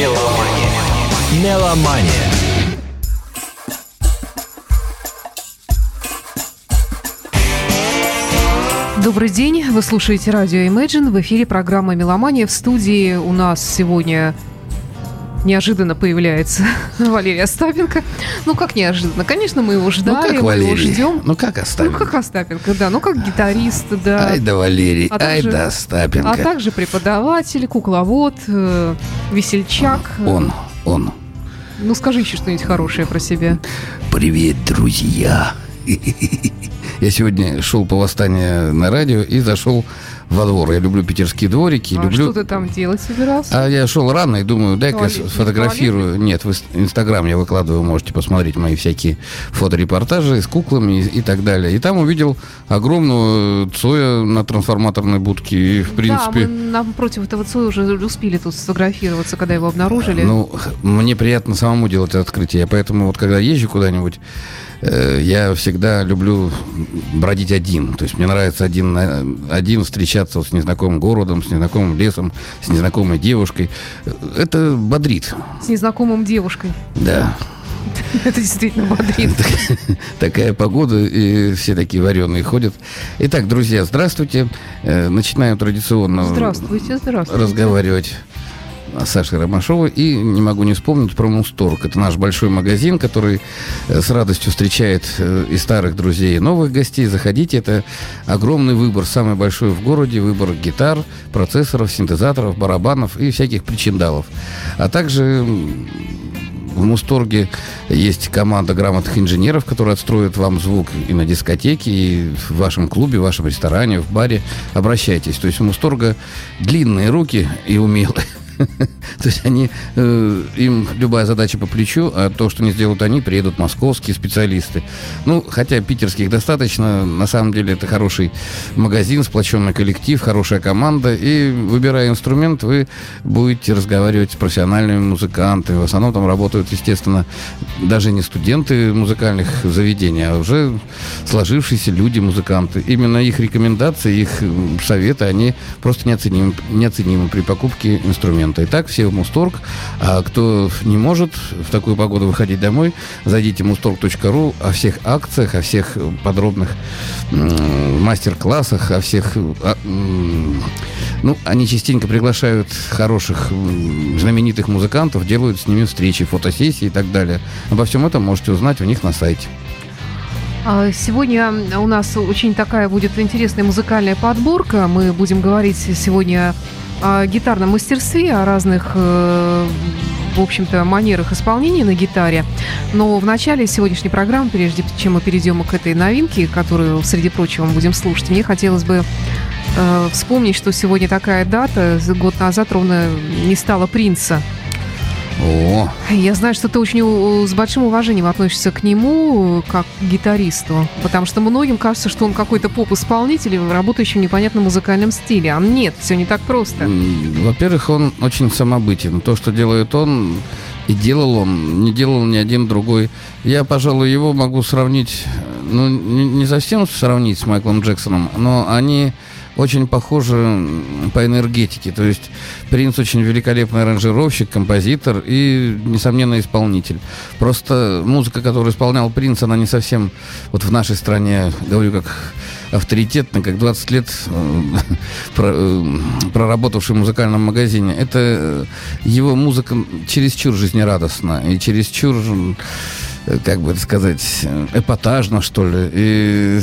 Меломания. Меломания. Добрый день, вы слушаете радио Imagine, в эфире программа «Меломания». В студии у нас сегодня неожиданно появляется Валерий Остапенко. Ну, как неожиданно? Конечно, мы его ждали, ну, как мы Валерий? его ждем. Ну, как Остапенко? Ну, как Остапенко, да. Ну, как гитарист, да. Ай да Валерий, А ай также- да Остапенко. А также преподаватель, кукловод, э, весельчак. Он, он. Ну, скажи еще что-нибудь хорошее про себя. Привет, друзья. Я сегодня шел по восстанию на радио и зашел во двор. Я люблю питерские дворики. А люблю... что ты там делать собирался? А я шел рано и думаю, дай-ка сфотографирую. Нет, в Инстаграм я выкладываю, можете посмотреть мои всякие фоторепортажи с куклами и, и так далее. И там увидел огромную Цоя на трансформаторной будке. И, в принципе, Да, мы напротив этого Цоя уже успели тут сфотографироваться, когда его обнаружили. Ну, мне приятно самому делать это открытие. Поэтому вот когда езжу куда-нибудь, я всегда люблю бродить один. То есть мне нравится один, один встречаться с незнакомым городом, с незнакомым лесом, с незнакомой девушкой. Э, Это бодрит. С незнакомым девушкой. Да. Это действительно бодрит. Такая погода, и все такие вареные ходят. Итак, друзья, здравствуйте. Э, Начинаем традиционно Здравствуйте, здравствуйте. разговаривать с Сашей Ромашовой. И не могу не вспомнить про Мусторг. Это наш большой магазин, который э, с радостью встречает э, и старых друзей, и новых гостей. Заходите, это огромный выбор, самый большой в городе, выбор гитар, процессоров, синтезаторов, барабанов и всяких причиндалов. А также в Мусторге есть команда грамотных инженеров, которые отстроят вам звук и на дискотеке, и в вашем клубе, в вашем ресторане, в баре. Обращайтесь. То есть у Мусторга длинные руки и умелые. То есть они, э, им любая задача по плечу, а то, что не сделают они, приедут московские специалисты. Ну, хотя питерских достаточно, на самом деле это хороший магазин, сплоченный коллектив, хорошая команда, и выбирая инструмент, вы будете разговаривать с профессиональными музыкантами. В основном там работают, естественно, даже не студенты музыкальных заведений, а уже сложившиеся люди, музыканты. Именно их рекомендации, их советы, они просто неоценимы, неоценимы при покупке инструмента. Итак, все в Мусторг. А кто не может в такую погоду выходить домой, зайдите в mustorg.ru о всех акциях, о всех подробных мастер-классах, о всех... а, ну, они частенько приглашают хороших, знаменитых музыкантов, делают с ними встречи, фотосессии и так далее. Обо всем этом можете узнать у них на сайте. А, Сегодня у нас очень такая будет интересная музыкальная подборка. Мы будем говорить сегодня о гитарном мастерстве, о разных, э, в общем-то, манерах исполнения на гитаре. Но в начале сегодняшней программы, прежде чем мы перейдем к этой новинке, которую, среди прочего, мы будем слушать, мне хотелось бы э, вспомнить, что сегодня такая дата, год назад ровно не стало принца. О, Я знаю, что ты очень с большим уважением относишься к нему, как к гитаристу, потому что многим кажется, что он какой-то поп-исполнитель, работающий в непонятном музыкальном стиле. А нет, все не так просто. Во-первых, он очень самобытен. То, что делает он, и делал он, не делал ни один другой. Я, пожалуй, его могу сравнить, ну, не совсем сравнить с Майклом Джексоном, но они очень похожи по энергетике. То есть Принц очень великолепный аранжировщик, композитор и, несомненно, исполнитель. Просто музыка, которую исполнял Принц, она не совсем вот в нашей стране, говорю как авторитетно, как 20 лет э, э, проработавший в музыкальном магазине. Это э, его музыка чересчур жизнерадостна и чересчур как бы сказать, эпатажно, что ли. И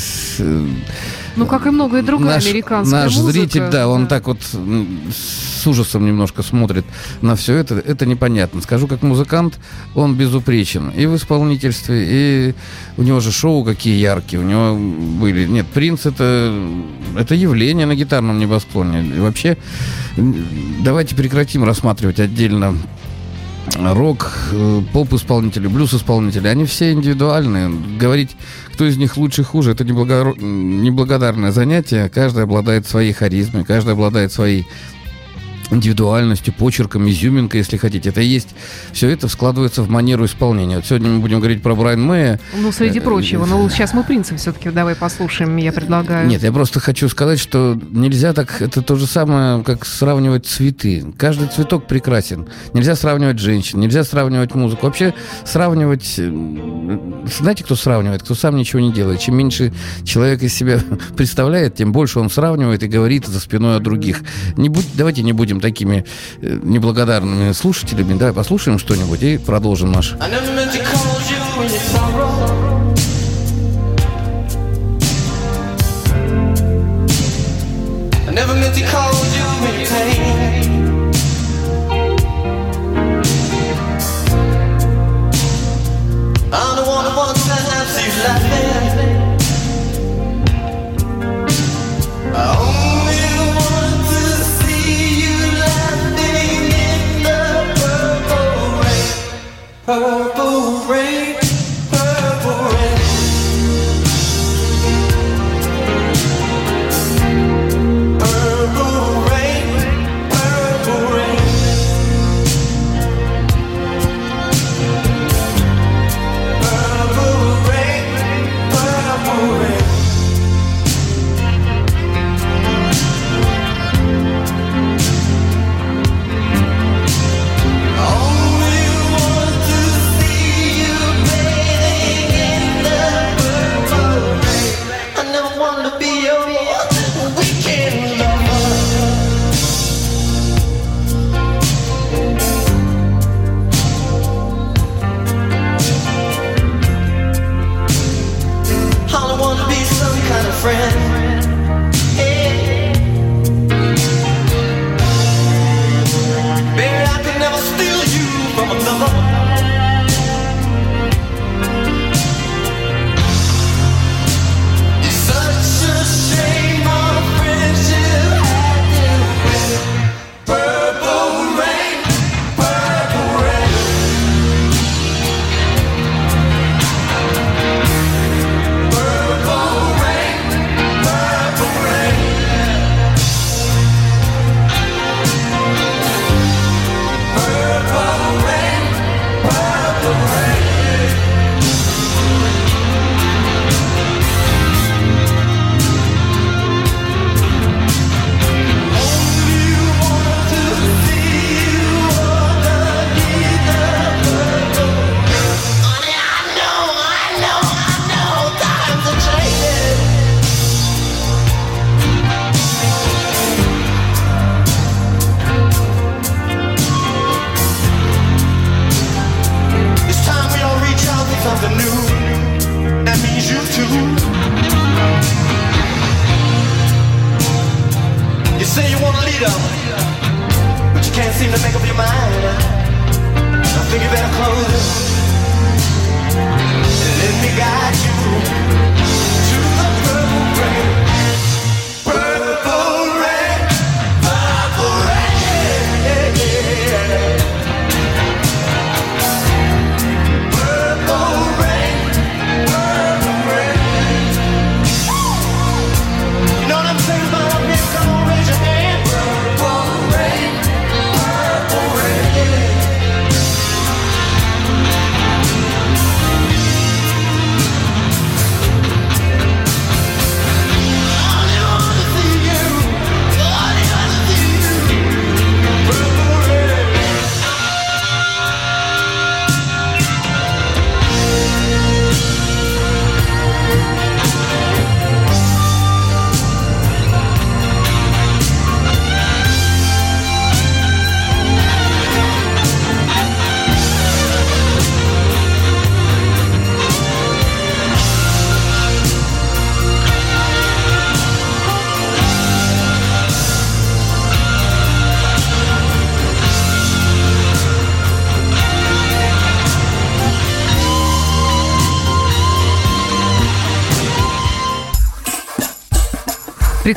Ну, как и многое другое наш, американская наш музыка, зритель, да, он да. так вот с ужасом немножко смотрит на все это. Это непонятно. Скажу, как музыкант, он безупречен и в исполнительстве, и у него же шоу какие яркие, у него были. Нет, Принц это это явление на гитарном небосклоне. И вообще, давайте прекратим рассматривать отдельно рок, э, поп-исполнители, блюз-исполнители, они все индивидуальные. Говорить, кто из них лучше, хуже, это неблагодарное занятие. Каждый обладает своей харизмой, каждый обладает своей индивидуальностью, почерком, изюминкой, если хотите. Это есть. Все это складывается в манеру исполнения. Вот сегодня мы будем говорить про Брайан Мэя. Ну, среди э, прочего. Но ну, сейчас мы принцип все-таки давай послушаем, я предлагаю. Нет, я просто хочу сказать, что нельзя так... Это то же самое, как сравнивать цветы. Каждый цветок прекрасен. Нельзя сравнивать женщин, нельзя сравнивать музыку. Вообще сравнивать... Э, знаете, кто сравнивает? Кто сам ничего не делает. Чем меньше человек из себя представляет, тем больше он сравнивает и говорит за спиной о других. Не будь, давайте не будем будем такими э, неблагодарными слушателями. Давай послушаем что-нибудь и продолжим наш. never meant to call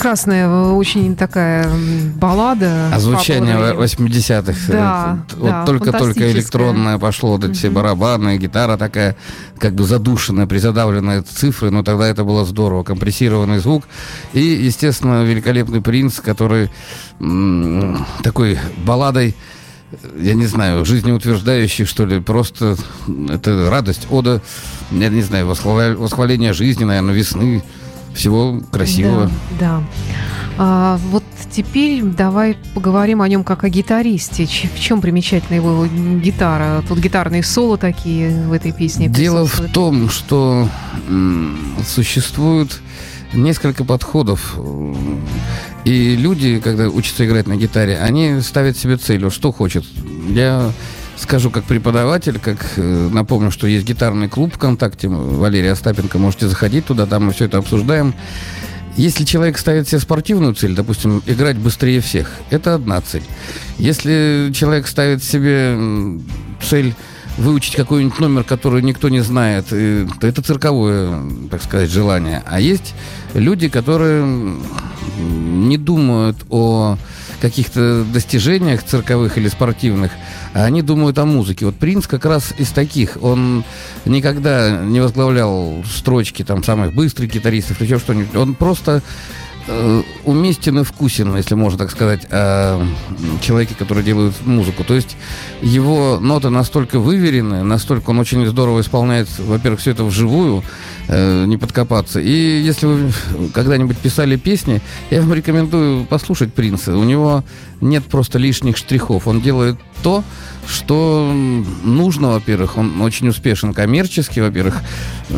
Прекрасная, очень такая баллада. А звучание 80-х. Да, вот да, только-только электронное пошло, вот эти все барабаны, гитара такая, как бы задушенная, призадавленная цифры, но тогда это было здорово. Компрессированный звук. И, естественно, великолепный принц, который такой балладой я не знаю, жизнеутверждающий, что ли, просто это радость, ода, я не знаю, восхваление жизни, наверное, весны, всего красивого. Да, да. А, вот теперь давай поговорим о нем как о гитаристе. В чем примечательна его гитара? Тут гитарные соло такие в этой песне. Дело в том, что существуют несколько подходов. И люди, когда учатся играть на гитаре, они ставят себе целью, что хочет. Я скажу как преподаватель, как э, напомню, что есть гитарный клуб ВКонтакте, Валерия Остапенко, можете заходить туда, там мы все это обсуждаем. Если человек ставит себе спортивную цель, допустим, играть быстрее всех, это одна цель. Если человек ставит себе цель выучить какой-нибудь номер, который никто не знает, то это цирковое, так сказать, желание. А есть люди, которые не думают о каких-то достижениях цирковых или спортивных, а они думают о музыке. Вот Принц как раз из таких. Он никогда не возглавлял строчки там самых быстрых гитаристов или еще что-нибудь. Он просто уместен и вкусен, если можно так сказать, о человеке, который делает музыку. То есть его ноты настолько выверены, настолько он очень здорово исполняет, во-первых, все это вживую, э, не подкопаться. И если вы когда-нибудь писали песни, я вам рекомендую послушать Принца. У него нет просто лишних штрихов. Он делает то, что нужно, во-первых. Он очень успешен коммерчески, во-первых.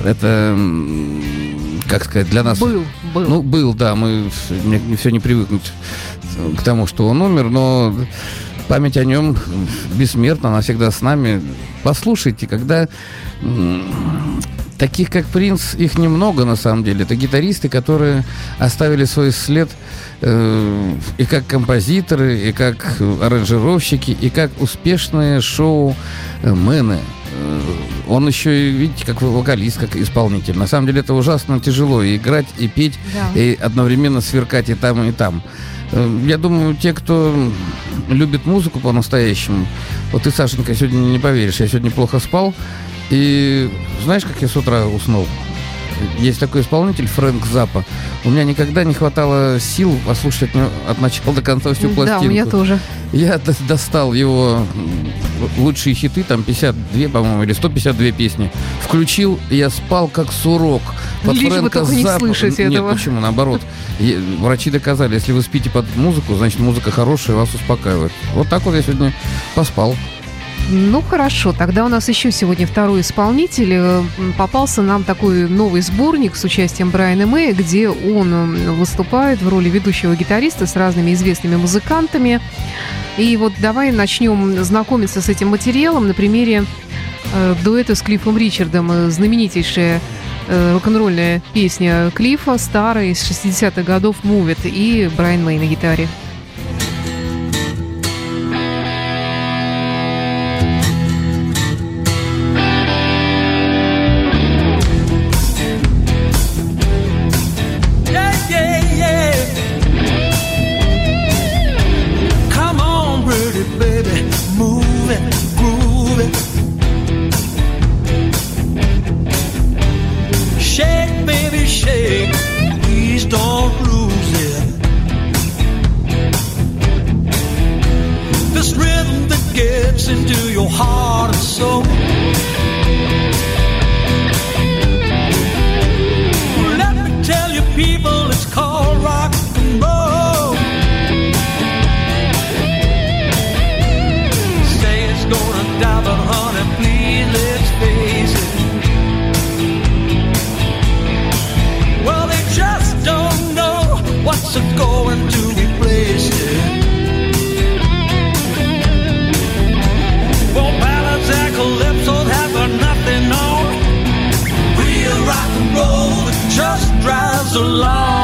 Это, как сказать, для нас... Был, был. Ну, был, да. Мы мне, все не привыкнуть к тому, что он умер, но память о нем бессмертна, она всегда с нами. Послушайте, когда таких как Принц, их немного на самом деле. Это гитаристы, которые оставили свой след э, и как композиторы, и как аранжировщики, и как успешные шоу-мены. Э, он еще видите, как вокалист, как исполнитель. На самом деле это ужасно тяжело и играть, и петь, да. и одновременно сверкать и там, и там. Э, я думаю, те, кто любит музыку по-настоящему, вот ты, Сашенька, сегодня не поверишь, я сегодня плохо спал, и знаешь, как я с утра уснул? Есть такой исполнитель Фрэнк Запа. У меня никогда не хватало сил послушать от, от начала до конца всю пластинку. Да, у меня тоже. Я достал его лучшие хиты, там 52, по-моему, или 152 песни. Включил, я спал как сурок. Под Лишь Фрэнка бы Запа... не слышать Нет, этого. почему? Наоборот. Врачи доказали, если вы спите под музыку, значит музыка хорошая, вас успокаивает. Вот так вот я сегодня поспал. Ну хорошо, тогда у нас еще сегодня второй исполнитель. Э, попался нам такой новый сборник с участием Брайана Мэя, где он выступает в роли ведущего гитариста с разными известными музыкантами. И вот давай начнем знакомиться с этим материалом на примере э, дуэта с Клиффом Ричардом. Знаменитейшая э, рок-н-ролльная песня Клиффа, старая, из 60-х годов «Move It» и Брайан Мэй на гитаре. so long.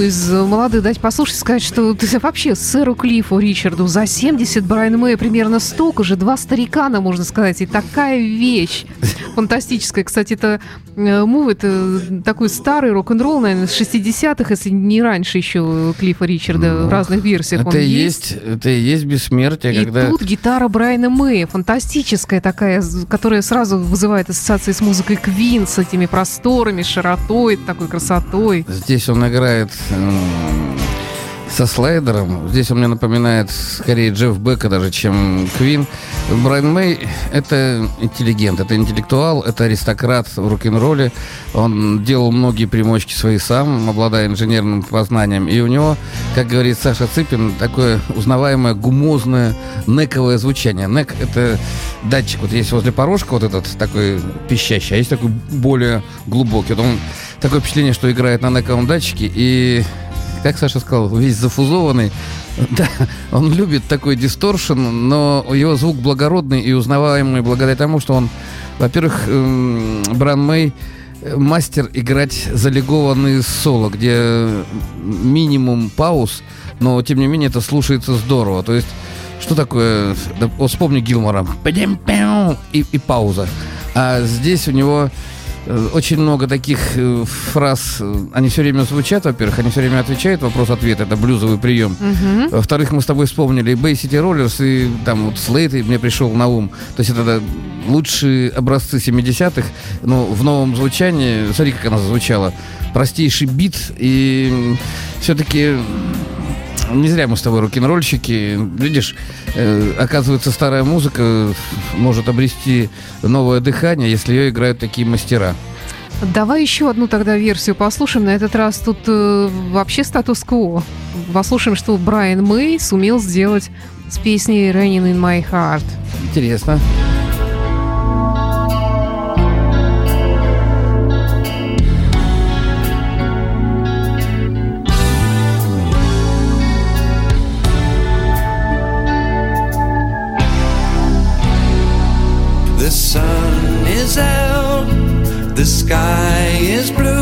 Из э, молодых дать послушать, сказать, что вообще сэру Клиффу Ричарду за 70, Брайан Мэй примерно столько же, два старикана, можно сказать, и такая вещь фантастическая. Кстати, это э, мув, это такой старый рок-н-ролл, наверное, с 60-х, если не раньше еще Клиффа Ричарда в разных версиях Это и есть, это и есть бессмертие, И когда... тут гитара Брайана Мэя, фантастическая такая, которая сразу вызывает ассоциации с музыкой Квин, с этими просторами, широтой, такой красотой. Здесь он играет со слайдером. Здесь он мне напоминает скорее Джефф Бека даже, чем Квин. Брайан Мэй — это интеллигент, это интеллектуал, это аристократ в рок-н-ролле. Он делал многие примочки свои сам, обладая инженерным познанием. И у него, как говорит Саша Цыпин, такое узнаваемое гумозное нековое звучание. Нек — это датчик. Вот есть возле порожка вот этот такой пищащий, а есть такой более глубокий. Вот он такое впечатление, что играет на нековом датчике, и, как Саша сказал, весь зафузованный. Да, он любит такой дисторшн, но его звук благородный и узнаваемый благодаря тому, что он, во-первых, эм, Бран Мэй э, мастер играть залегованные соло, где минимум пауз, но тем не менее это слушается здорово. То есть, что такое, да, вот вспомни Гилмора, и, и пауза. А здесь у него очень много таких э, фраз, э, они все время звучат, во-первых, они все время отвечают, вопрос-ответ, это блюзовый прием. Мгм. Во-вторых, мы с тобой вспомнили Bay City Rollers, и там вот Слейт, и мне пришел на ум. То есть это лучшие образцы 70-х, но в новом звучании, смотри, как она звучала. Простейший бит, и все-таки не зря мы с тобой рок-н-ролльщики. Видишь, э, оказывается, старая музыка может обрести новое дыхание, если ее играют такие мастера. Давай еще одну тогда версию послушаем. На этот раз тут э, вообще статус-кво. Послушаем, что Брайан Мэй сумел сделать с песней «Raining in my heart». Интересно. The out, the sky is blue.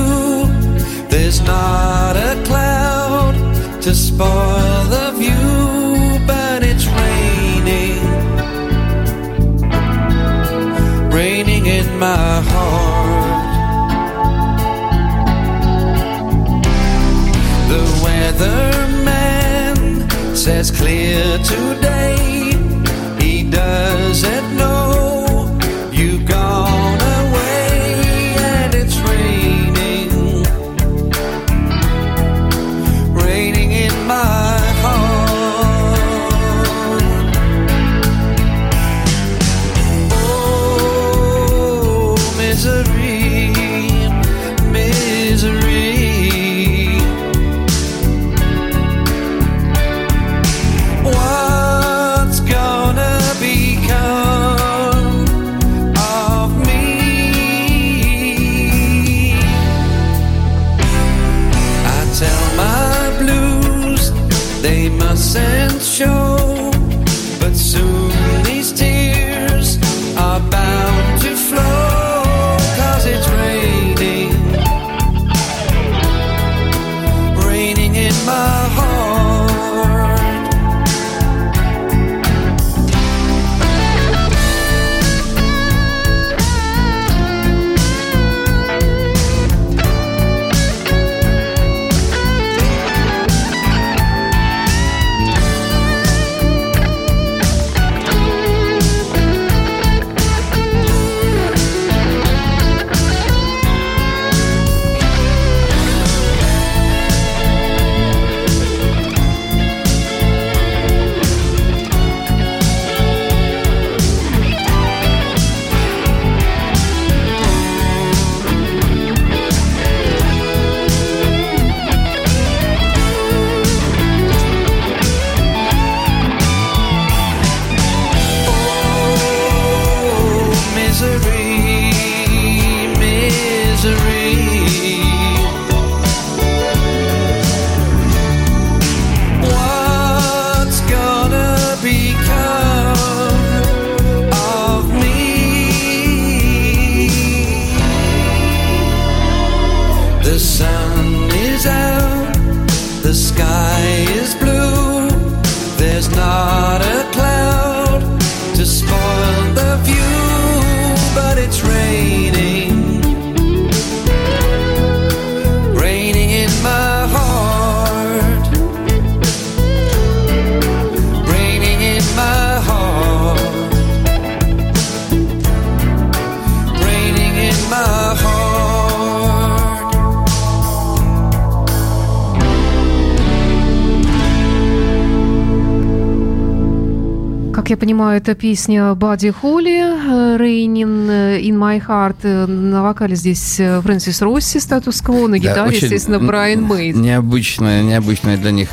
Как я понимаю, это песня Бадди Холли «Raining in My Heart». Э, На вокале здесь э, Фрэнсис Росси «Статус-кво», на Да, гитаре, очень естественно, Брайан Мейд. Необычная, необычная для них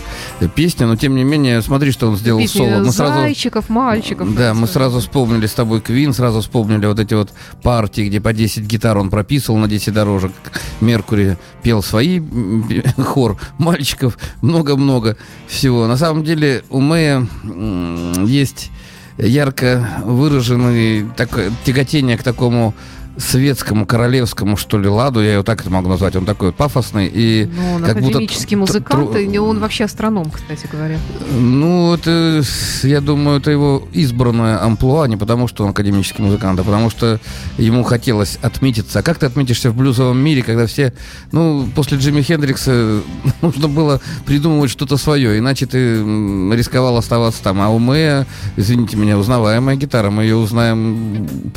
песня, но тем не менее, смотри, что он сделал Песни соло. Мы сразу, зайчиков, мальчиков. да, мы сразу вспомнили с тобой Квин, сразу вспомнили вот эти вот партии, где по 10 гитар он прописывал на 10 дорожек. Меркури пел свои хор мальчиков, много-много всего. На самом деле у Мэя есть ярко выраженный такое тяготение к такому светскому, королевскому, что ли, ладу, я его так это могу назвать, он такой вот пафосный и Ну, он как будто академический тр- музыкант, тру- и он вообще астроном, кстати говоря. Ну, это, я думаю, это его избранное амплуа, не потому что он академический музыкант, а потому что ему хотелось отметиться. А как ты отметишься в блюзовом мире, когда все, ну, после Джимми Хендрикса нужно было придумывать что-то свое, иначе ты рисковал оставаться там. А у Мэя, извините меня, узнаваемая гитара, мы ее узнаем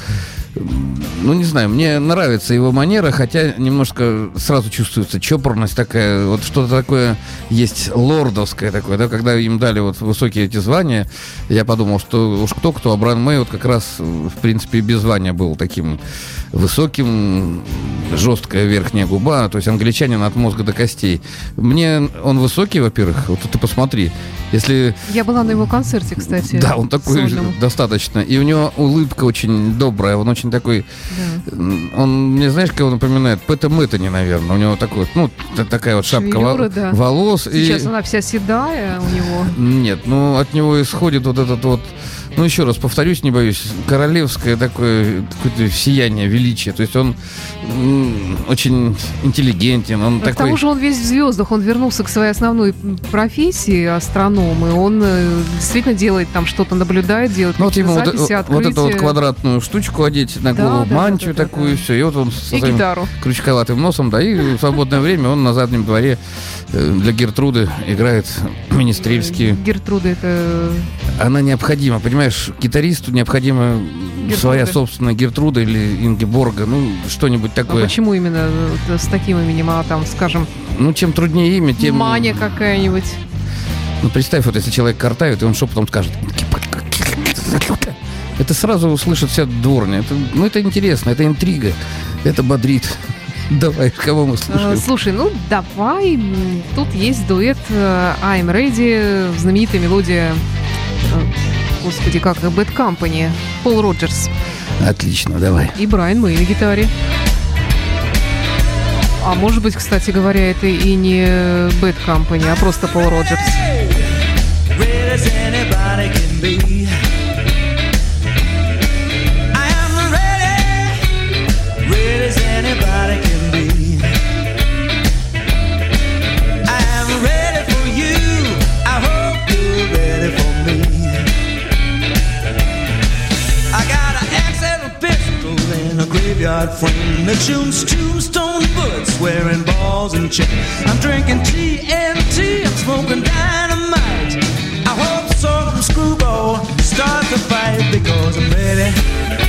ну, не знаю, мне нравится его манера, хотя немножко сразу чувствуется чопорность такая, вот что-то такое есть лордовское такое, да, когда им дали вот высокие эти звания, я подумал, что уж кто-кто, а Бран Мэй вот как раз, в принципе, без звания был таким высоким, жесткая верхняя губа, то есть англичанин от мозга до костей. Мне он высокий, во-первых, вот ты посмотри, если Я была на его концерте, кстати. да, он такой сольном. достаточно. И у него улыбка очень добрая, он очень такой... Да. Он, мне знаешь, кого напоминает? Пэта Мэттани, наверное. У него такой, вот, ну, такая вот шапка Шевелюра, да. волос. Сейчас и... она вся седая у него. Нет, ну, от него исходит вот этот вот... Ну, еще раз повторюсь, не боюсь, королевское такое какое-то сияние, величие. То есть он очень интеллигентен, он К такой... тому же он весь в звездах, он вернулся к своей основной профессии астроном, и он э, действительно делает там что-то, наблюдает, делает Ну, вот ему вот, записи, вот эту вот открытия. квадратную штучку одеть на Да, голову, да, мантию да, да, такую, да. все. И вот он со и гитару. крючковатым носом, да, и в свободное время он на заднем дворе э, для Гертруды играет министрельские. Гертруда это... Она необходима, понимаешь, гитаристу необходима Гертруда. своя собственная Гертруда или Ингеборга, ну, что-нибудь А такое. почему именно э, с таким именем, а там, скажем, Ну, чем труднее имя, тем... Маня какая-нибудь? Ну, представь, вот если человек картавит, и он шепотом скажет... Это сразу услышит вся дворня. Это, ну, это интересно, это интрига, это бодрит. Давай, кого мы Э, слушаем? Слушай, ну давай, тут есть дуэт э, I'm Ready, знаменитая мелодия, господи, как Bad Company, Пол Роджерс Отлично, давай. и Брайан Мэй на гитаре. А может быть, кстати говоря, это и не Bad Company, а просто Пол Роджерс. Red that shoots tombstone bullets, wearing balls and chains. I'm drinking TNT, I'm smoking dynamite. I hope some screwball start to fight because I'm ready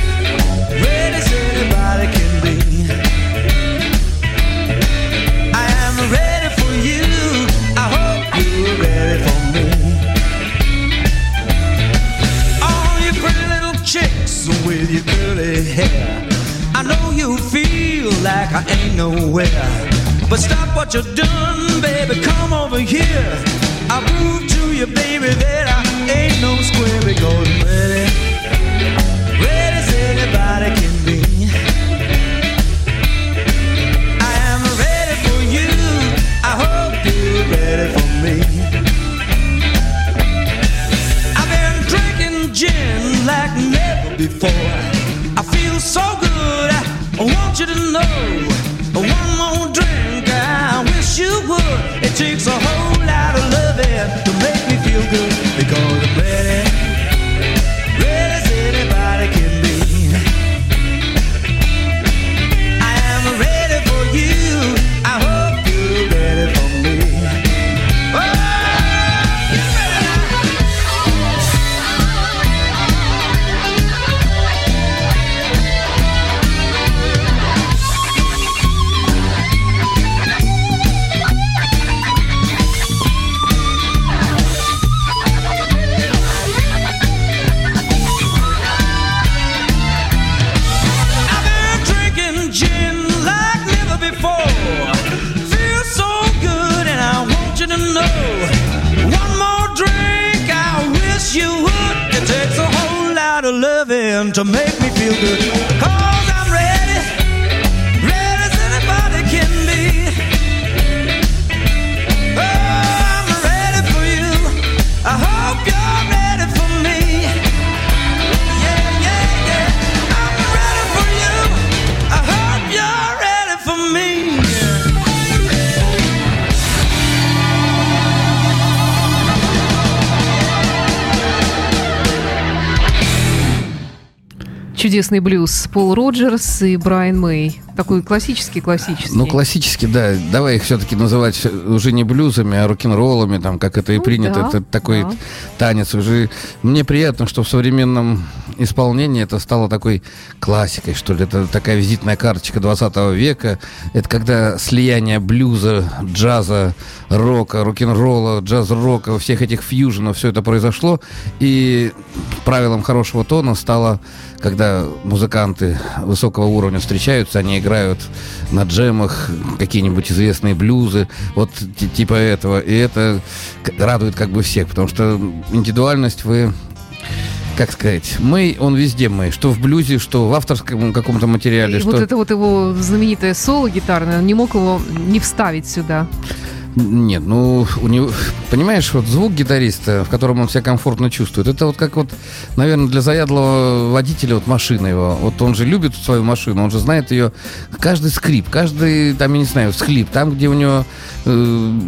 you do. To make me feel good. Чудесный блюз. Пол Роджерс и Брайан Мэй. Такой классический-классический. Ну, классически, да. Давай их все-таки называть уже не блюзами, а рок-н-роллами, там, как это и Ну, принято. да, это такой да. танец уже. Мне приятно, что в современном исполнении это стало такой классикой, что ли. Это такая визитная карточка 20 века. Это когда слияние блюза, джаза, рока, рок-н-ролла, джаз-рока, всех этих фьюженов, все это произошло. И правилом хорошего тона стало, когда музыканты высокого уровня встречаются, они играют на джемах какие-нибудь известные блюзы, вот ти- типа этого. И это радует как бы всех, потому что индивидуальность вы как сказать, Мэй, он везде Мэй, что в блюзе, что в авторском каком-то материале, И что... вот это вот его знаменитое соло гитарное, он не мог его не вставить сюда. Нет, ну, у него, понимаешь, вот звук гитариста, в котором он себя комфортно чувствует, это вот как вот, наверное, для заядлого водителя вот машина его. Вот он же любит свою машину, он же знает ее, каждый скрип, каждый, там, я не знаю, схлип, там, где у него э,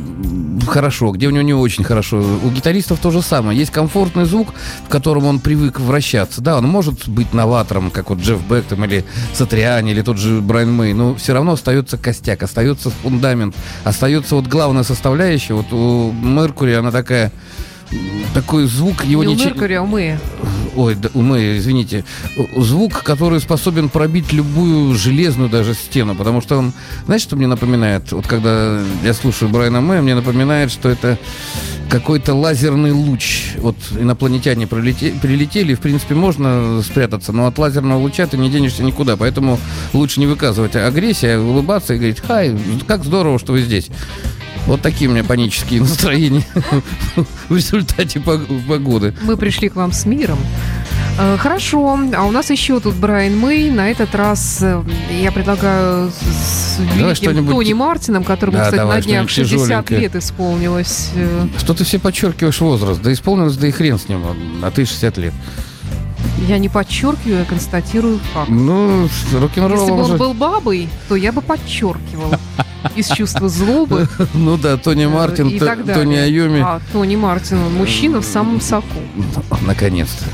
хорошо, где у него не очень хорошо. У гитаристов то же самое. Есть комфортный звук, в котором он привык вращаться. Да, он может быть новатором, как вот Джефф Бек там, или Сатриани, или тот же Брайан Мэй, но все равно остается костяк, остается фундамент, остается вот главная составляющая. Вот у Меркури она такая такой звук его не у ничего... Меркури, а у Мэя. Ой, да, у Мэя, извините. Звук, который способен пробить любую железную даже стену, потому что он, знаешь, что мне напоминает? Вот когда я слушаю Брайана Мэя, мне напоминает, что это какой-то лазерный луч. Вот инопланетяне прилете- прилетели, в принципе, можно спрятаться, но от лазерного луча ты не денешься никуда, поэтому лучше не выказывать агрессию, а улыбаться и говорить, хай, как здорово, что вы здесь. Вот такие у меня панические настроения в результате пог- погоды. Мы пришли к вам с миром. Э, Хорошо, а у нас еще тут Брайан Мэй. На этот раз э, я предлагаю с Давай великим Тони ти- Мартином, которому, Да, кстати, давай на днях что-нибудь 60 тяжеленькое. лет исполнилось. Э, Что ты все подчеркиваешь возраст? Да исполнилось, да и хрен с ним, а ты 60 лет. Я не подчеркиваю, я констатирую факт. Ну, рок-н-ролл Если бы он уже... был бабой, то я бы подчеркивала. Из чувства злобы Ну да, Тони Мартин, и. Тони Айоми. А Тони Мартин, он мужчина в самом соку. Наконец-то.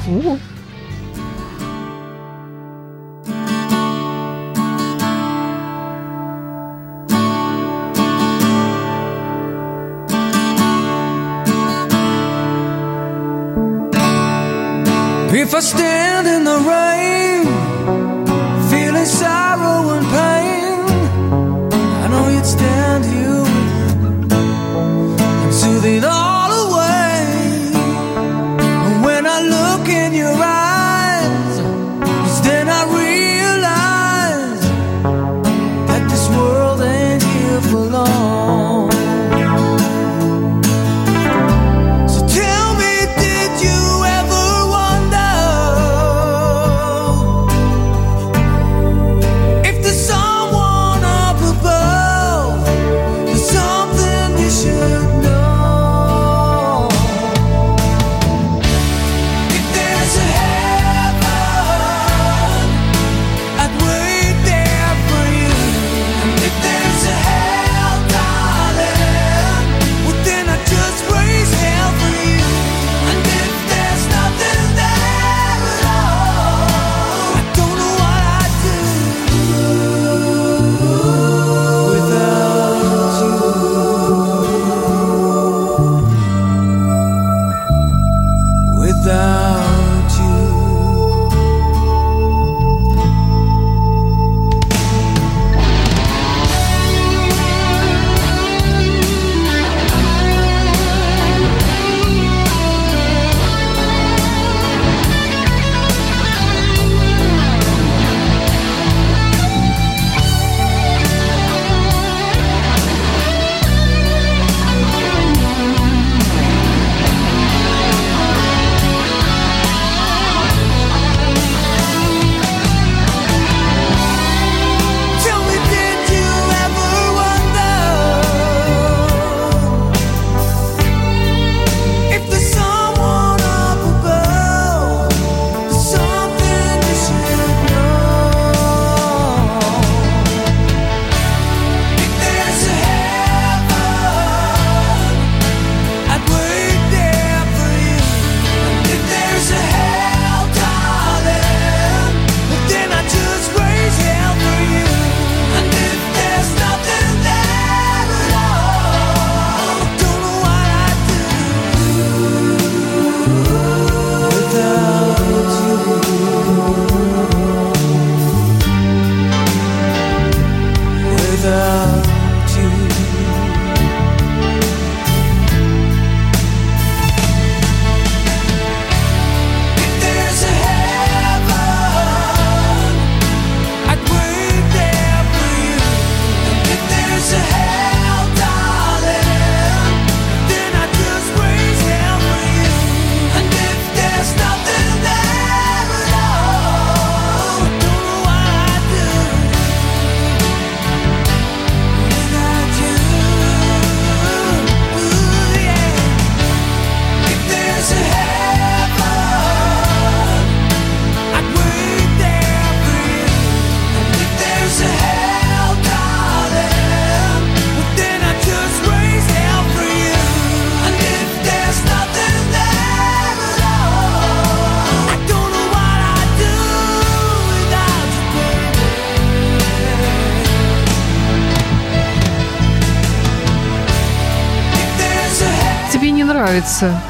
Нравится.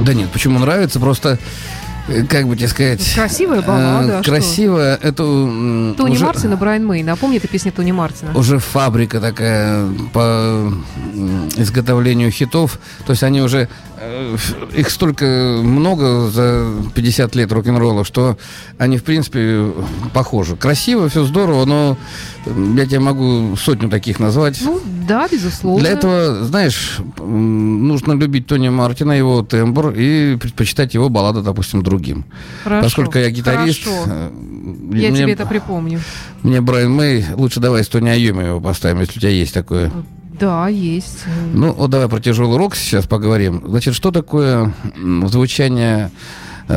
Да нет, почему нравится? Просто э, как бы тебе сказать... Красивая баллада, э, а что? Красивая. Это м, Тони уже, Мартин и Брайан Мэй. Напомни, это песня Тони Мартина. уже фабрика такая по изготовлению хитов. То есть они уже... э, Их столько много за 50 лет рок-н-ролла, что они, в принципе, похожи. Красиво, все здорово, но я тебе могу сотню таких назвать. Ну, да, безусловно. Для этого, знаешь, нужно любить Тони Мартина, его тембр и предпочитать его баллады, допустим, другим. Хорошо. Поскольку я гитарист, Хорошо. э, Я мне, тебе это припомню. мне Брайан Мэй, лучше давай с Тони Айоми его поставим, если у тебя есть такое. Да, есть. Ну, вот давай про тяжелый рок сейчас поговорим. Значит, что такое звучание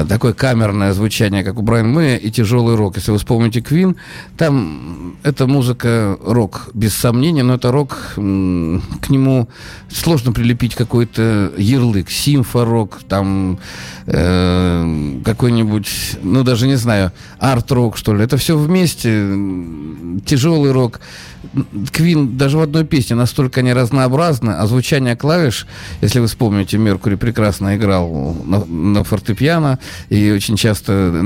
такое камерное звучание, как у Брайана Мэя, и тяжелый рок. Если вы вспомните Квин, там м, это музыка рок, без сомнения, но это рок, к нему сложно прилепить какой-то ярлык, симфорок, там э, какой-нибудь, ну даже не знаю, арт-рок, что ли. Это все вместе, тяжелый рок. Квин даже в одной песне настолько они разнообразны, а звучание клавиш, если вы вспомните, Меркури прекрасно играл на, на фортепиано и очень часто,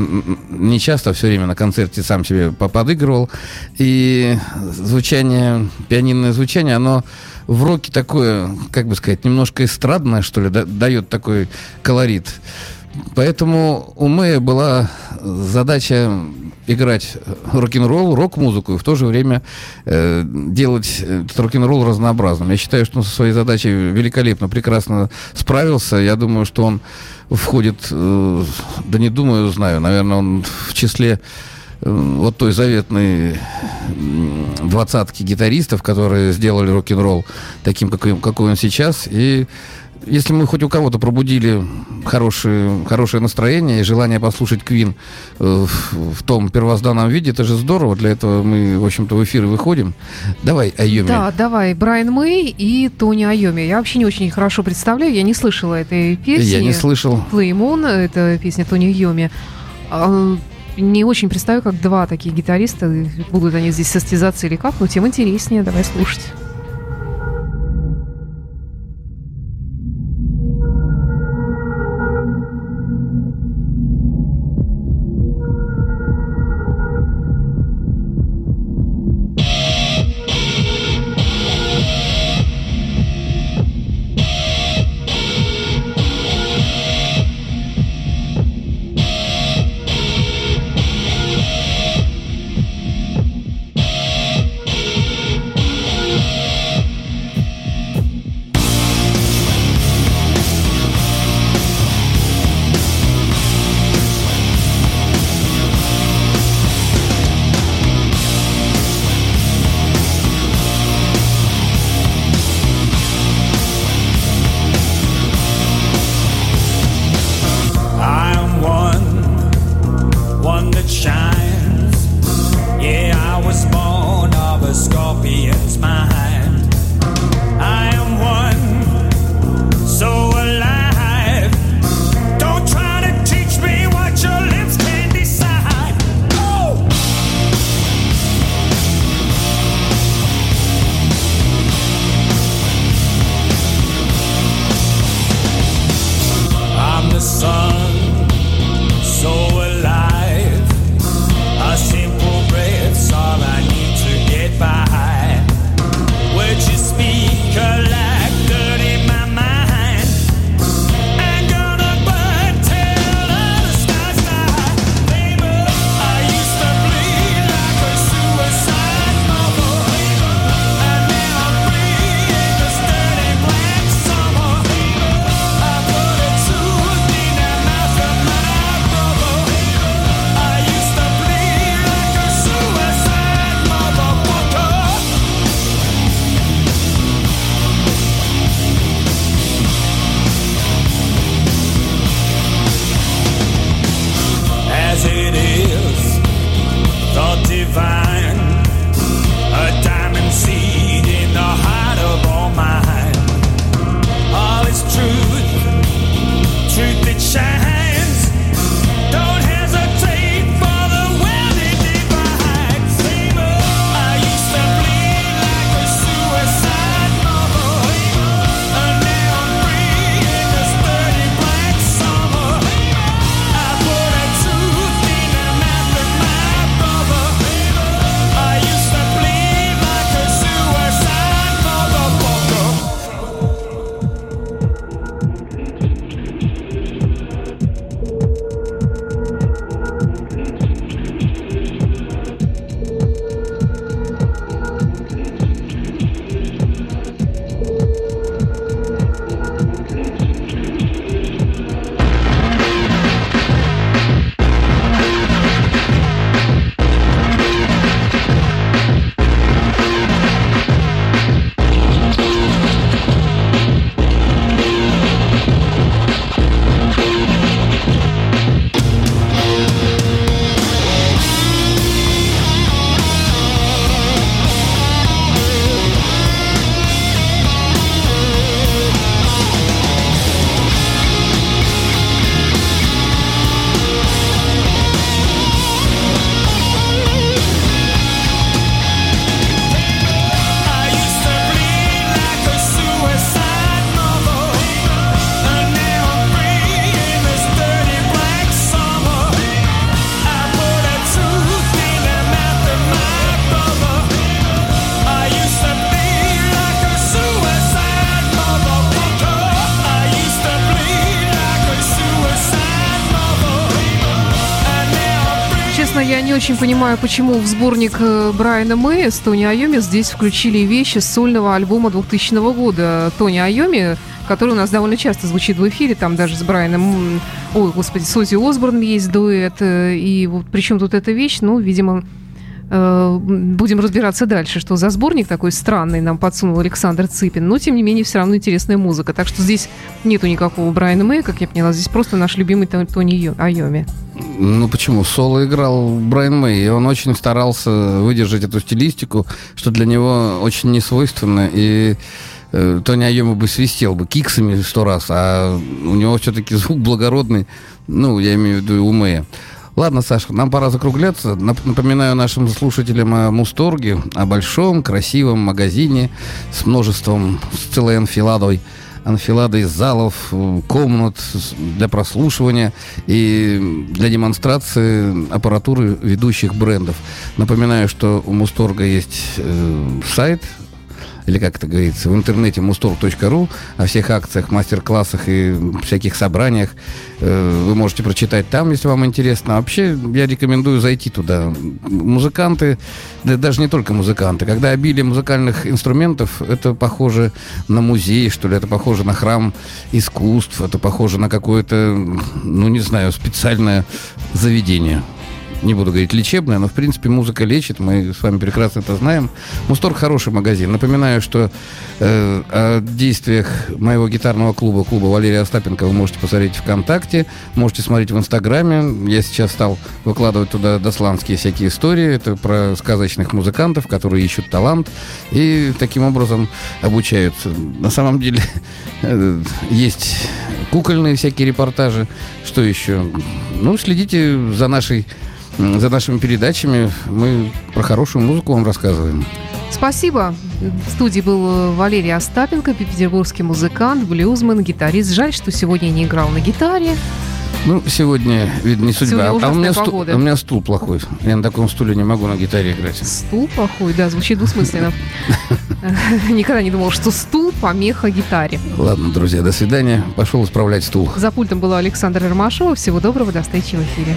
не часто, а все время на концерте сам себе поподыгрывал. И звучание, пианинное звучание, оно в роке такое, как бы сказать, немножко эстрадное, что ли, да- дает такой колорит. Поэтому у Мэя была задача играть рок-н-ролл, рок-музыку и в то же время э, делать этот рок-н-ролл разнообразным. Я считаю, что он со своей задачей великолепно, прекрасно справился. Я думаю, что он входит, э, да не думаю, знаю, наверное, он в числе э, вот той заветной двадцатки гитаристов, которые сделали рок-н-ролл таким, какой, какой он сейчас. И если мы хоть у кого-то пробудили хорошее, хорошее настроение и желание послушать Квин э, в, в том первозданном виде, это же здорово. Для этого мы, в общем-то, в эфир выходим. Давай, Айоми. Да, давай, Брайан Мэй и Тони Айоми. Я вообще не очень хорошо представляю, я не слышала этой песни. Я не слышал. Moon, это песня Тони Айоми. А, Не очень представляю, как два таких гитариста, будут они здесь состязаться или как, но тем интереснее, давай слушать. Не очень понимаю, почему в сборник э, Брайана Мэя с Тони Айоми здесь включили вещи с сольного альбома 2000 года. Тони Айоми, который у нас довольно часто звучит в эфире, там даже с Брайаном, ой, господи, с Ози Осборн есть дуэт, э, и вот причем тут эта вещь, ну, видимо, будем разбираться дальше, что за сборник такой странный нам подсунул Александр Цыпин. Но, тем не менее, все равно интересная музыка. Так что здесь нету никакого Брайана Мэя, как я поняла. Здесь просто наш любимый Тони Айоми. Ну почему? Соло играл Брайан Мэй, и он очень старался выдержать эту стилистику, что для него очень не свойственно. И э, Тони Айоми бы свистел бы киксами сто раз, а у него все-таки звук благородный, ну, я имею в виду у Мэя. Ладно, Саша, нам пора закругляться. Напоминаю нашим слушателям о Мусторге, о большом, красивом магазине с множеством, с целой анфиладой анфиладой залов, комнат для прослушивания и для демонстрации аппаратуры ведущих брендов. Напоминаю, что у Мусторга есть э, сайт или как это говорится, в интернете mustor.ru о всех акциях, мастер-классах и всяких собраниях. Э, вы можете прочитать там, если вам интересно. А вообще, я рекомендую зайти туда. Музыканты, да даже не только музыканты, когда обилие музыкальных инструментов, это похоже на музей, что ли, это похоже на храм искусств, это похоже на какое-то, ну, не знаю, специальное заведение не буду говорить лечебная, но в принципе музыка лечит, мы с вами прекрасно это знаем. Мусторг хороший магазин. Напоминаю, что э, о действиях моего гитарного клуба, клуба Валерия Остапенко вы можете посмотреть ВКонтакте, можете смотреть в Инстаграме. Я сейчас стал выкладывать туда досланские всякие истории. Это про сказочных музыкантов, которые ищут талант и таким образом обучаются. На самом деле э, есть кукольные всякие репортажи. Что еще? Ну, следите за нашей за нашими передачами. Мы про хорошую музыку вам рассказываем. Спасибо. В студии был Валерий Остапенко, петербургский музыкант, блюзмен, гитарист. Жаль, что сегодня не играл на гитаре. Ну, сегодня, видно, не судьба. А у, меня стул, у меня стул плохой. Я на таком стуле не могу на гитаре играть. Стул плохой, да, звучит двусмысленно. Никогда не думал, что стул помеха гитаре. Ладно, друзья, до свидания. Пошел исправлять стул. За пультом была Александра Ромашова. Всего доброго, до встречи в эфире.